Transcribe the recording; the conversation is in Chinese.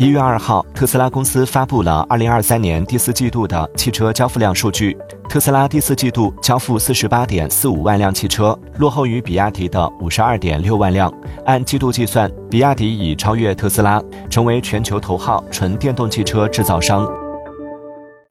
一月二号特斯拉公司发布了二零二三年第四季度的汽车交付量数据。特斯拉第四季度交付四十八点四五万辆汽车落后于比亚迪的五十二点六万辆。按季度计算比亚迪已超越特斯拉成为全球头号纯电动汽车制造商。